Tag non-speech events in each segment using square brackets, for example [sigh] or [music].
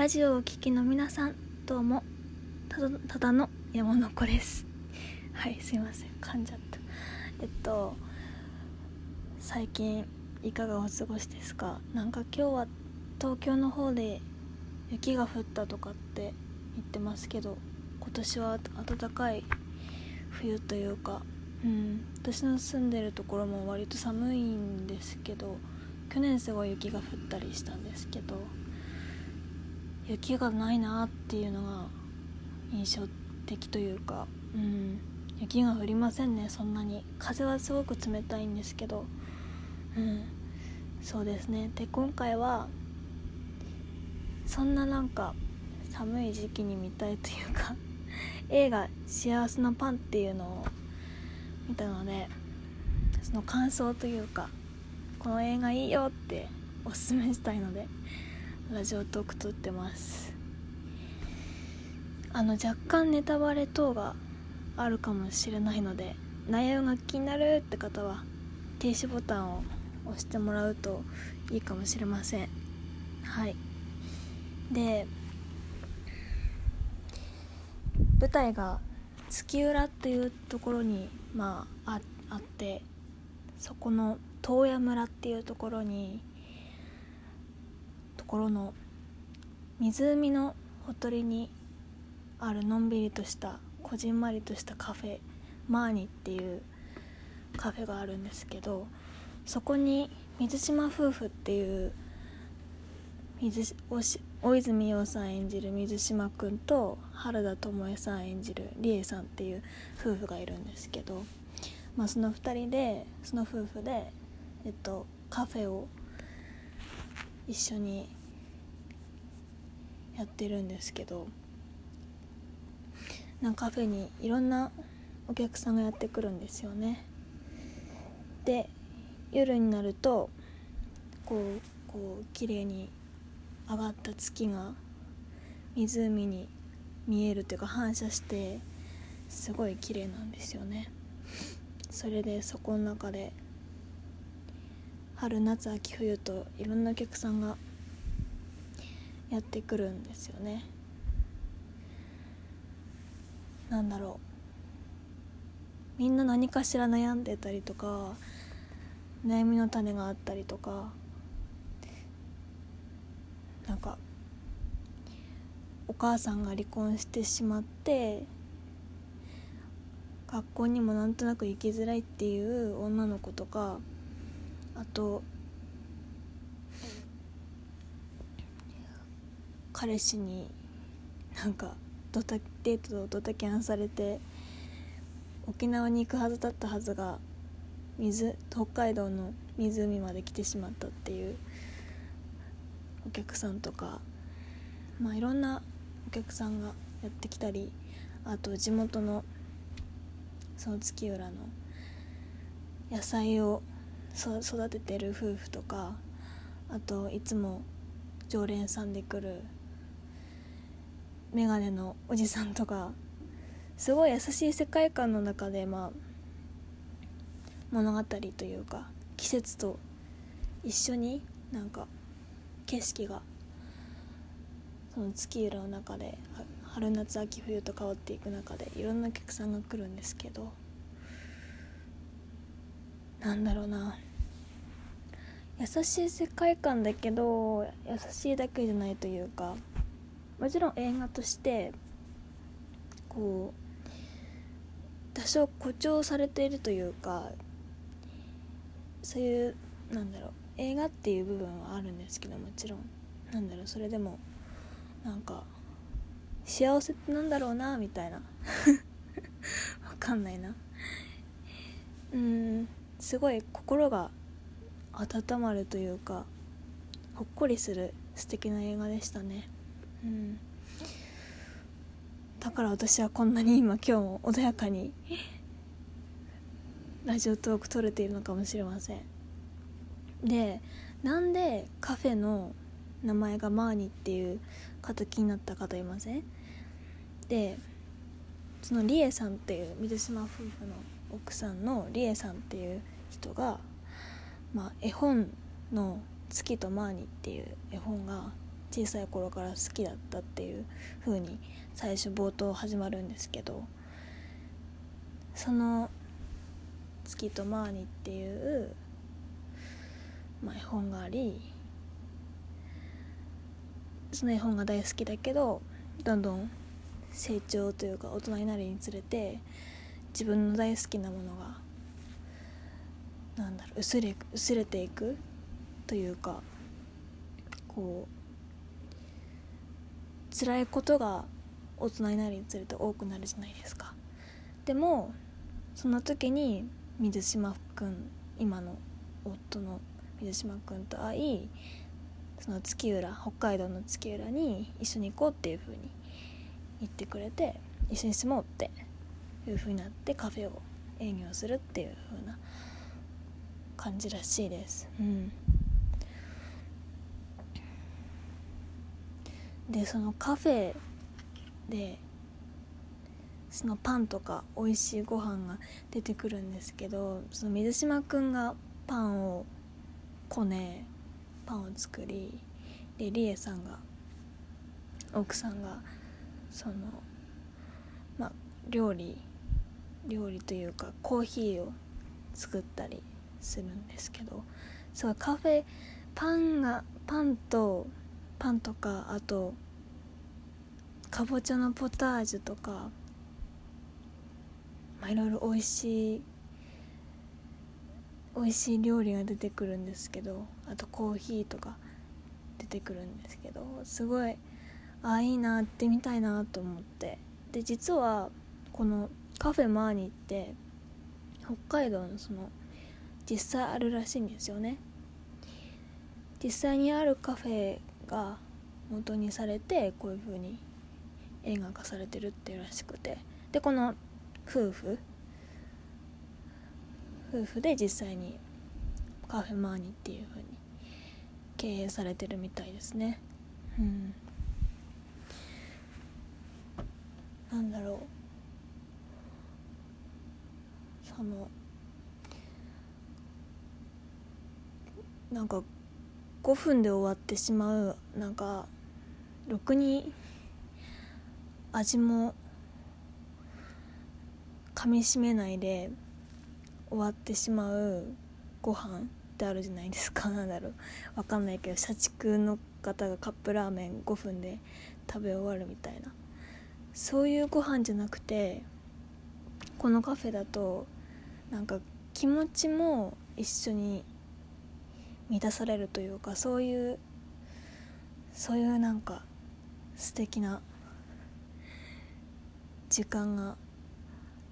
ラジオをお聴きの皆さんどうもただただの山の子です。はいすいません噛んじゃった。えっと最近いかがお過ごしですか？なんか今日は東京の方で雪が降ったとかって言ってますけど今年は暖かい冬というかうん私の住んでるところも割と寒いんですけど去年すごい雪が降ったりしたんですけど雪がないなっていうのが印象的というか。うん。雪が降りませんね。そんなに。風はすごく冷たいんですけど。うん。そうですね。で今回はそんななんか寒い時期に見たいというか [laughs] 映画「幸せのパン」っていうのを見たのでその感想というかこの映画いいよっておすすめしたいのでラジオトーク撮ってます。あの若干ネタバレ等があるかもしれないので内容が気になるって方は停止ボタンを押してもらうといいかもしれません。はい。で舞台が月浦というところにまああってそこの遠谷村っていうところにころの湖のほとりにあるのんびりとしたこじんまりとしたカフェマーニっていうカフェがあるんですけどそこに水島夫婦っていう水大泉洋さん演じる水島君と原田知世さん演じる理恵さんっていう夫婦がいるんですけど、まあ、その2人でその夫婦で、えっと、カフェを一緒にやってるんですけどなんかカフェにいろんなお客さんがやってくるんですよね。で夜になるとこうこう綺麗に上がった月が湖に見えるというか反射してすごい綺麗なんですよね。それでそこの中で春夏秋冬といろんなお客さんがやってくるんですよね。なんだろう。みんな何かしら悩んでたりとか悩みの種があったりとかなんかお母さんが離婚してしまって学校にもなんとなく行きづらいっていう女の子とかあと彼氏になんかドタデートドタキャンされて沖縄に行くはずだったはずが水北海道の湖まで来てしまったっていうお客さんとかまあいろんなお客さんがやってきたりあと地元のその月浦の野菜を育ててる夫婦とかあといつも常連さんで来る眼鏡のおじさんとかすごい優しい世界観の中で、まあ、物語というか季節と一緒になんか景色がその月浦の中で春夏秋冬と変わっていく中でいろんなお客さんが来るんですけどなんだろうな。優しい世界観だけど優しいだけじゃないというかもちろん映画としてこう多少誇張されているというかそういうなんだろう映画っていう部分はあるんですけどもちろん。なんだろうそれでもなんか幸せってなんだろうなみたいな。[laughs] わかんないな。うんすごい心が温まるというかほっこりする素敵な映画でしたね。うん、だから私はこんなに今今日も穏やかにラジオトーク撮れているのかもしれません。でなんでカフェの名前がマーニっていう形になった方いません？でそのリエさんっていう水島夫婦の奥さんのリエさんっていう人が、まあ、絵本の「月とマーニ」っていう絵本が小さい頃から好きだったっていう風に最初冒頭始まるんですけどその「月とマーニ」っていう、まあ、絵本がありその絵本が大好きだけどどんどん成長というか大人になるにつれて自分の大好きなものがなんだろう薄れ薄れていくというかこう辛いことが大人になるにつれて多くなるじゃないですか。でもその時に水島君今の夫の水島君と会いその月浦北海道の月浦に一緒に行こうっていう風に言ってくれて一緒に住もうっていう風になってカフェを営業するっていう風な感じらしいです。うん。でそのカフェでそのパンとか美味しいご飯が出てくるんですけどその水島くんがパンをこねパンを作りでリエさんが奥さんがそのまあ料理料理というかコーヒーを作ったりするんですけどすごいカフェパンがパンとパンとかあとかぼちゃのポタージュとかまあいろいろ美味しい美味しい料理が出てくるんですけどあとコーヒーとか出てくるんですけどすごいああいいな行ってみたいなと思って。で実はこのカフェマーニって北海道のその実際あるらしいんですよね。実際にあるカフェが元にされてこういう風に映画化されてるっていうらしくて。でこの夫婦夫婦で実際にカフェマーニっていう風に経営されてるみたいですね。うん。なんだろう。そのなんか5分で終わってしまうなんかろくに味も噛みしめないで終わってしまうご飯ってあるじゃないですか。[laughs] なんだろう。わかんないけど社畜の方がカップラーメン5分で食べ終わるみたいな。そういうご飯じゃなくてこのカフェだとなんか気持ちも一緒に満たされるというかそういうそういうなんか素敵な時間が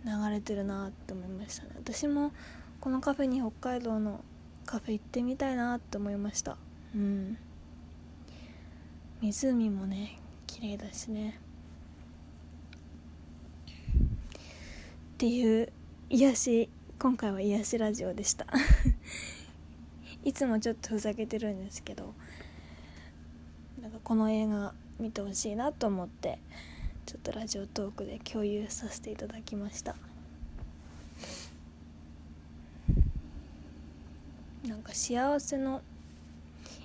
流れてるなって思いましたね。私もこのカフェに北海道のカフェ行ってみたいなって思いました。うん。湖もね綺麗だしね。っていう癒し今回は癒しラジオでした。いつもちょっとふざけてるんですけどなんかこの映画見てほしいなと思ってちょっとラジオトークで共有させていただきました。なんか幸せの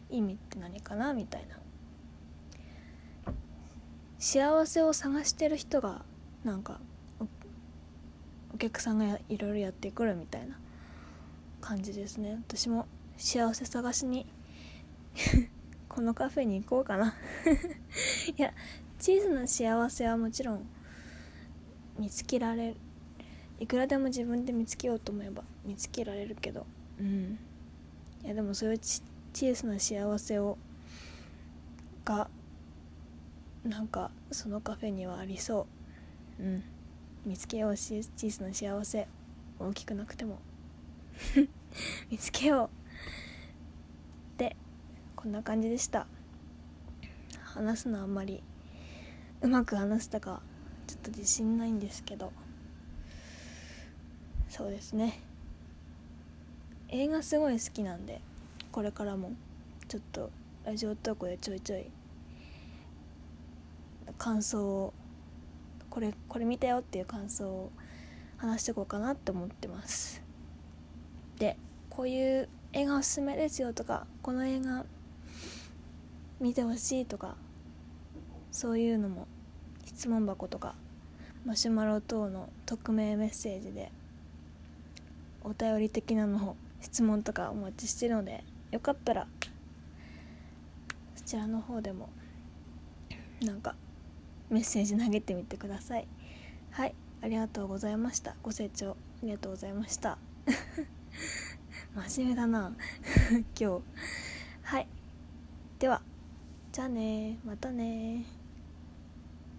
意味って何かなみたいな。幸せを探してる人がなんかお客さんがいろいろやってくるみたいな感じですね。私も幸せ探しに [laughs] このカフェに行こうかな。[laughs] いや小さな幸せはもちろん見つけられる。いくらでも自分で見つけようと思えば見つけられるけど。うん。いやでもそういう小さな幸せをがなんかそのカフェにはありそう。うん。見つけようし小さな幸せ大きくなくても。[laughs] 見つけようでこんな感じでした。話すのあんまりうまく話したかちょっと自信ないんですけど。そうですね。映画すごい好きなんでこれからもちょっとラジオトークでちょいちょい感想をこれこれ見たよっていう感想を話していこうかなって思ってます。でこういう映画おすすめですよとかこの映画見てほしいとかそういうのも質問箱とかマシュマロ等の匿名メッセージでお便り的なのを質問とかお待ちしてるのでよかったらそちらの方でもなんかメッセージ投げてみてください。はいありがとうございました。ご清聴ありがとうございました。真面目だな。[laughs] 今日。はい。ではじゃあねまたね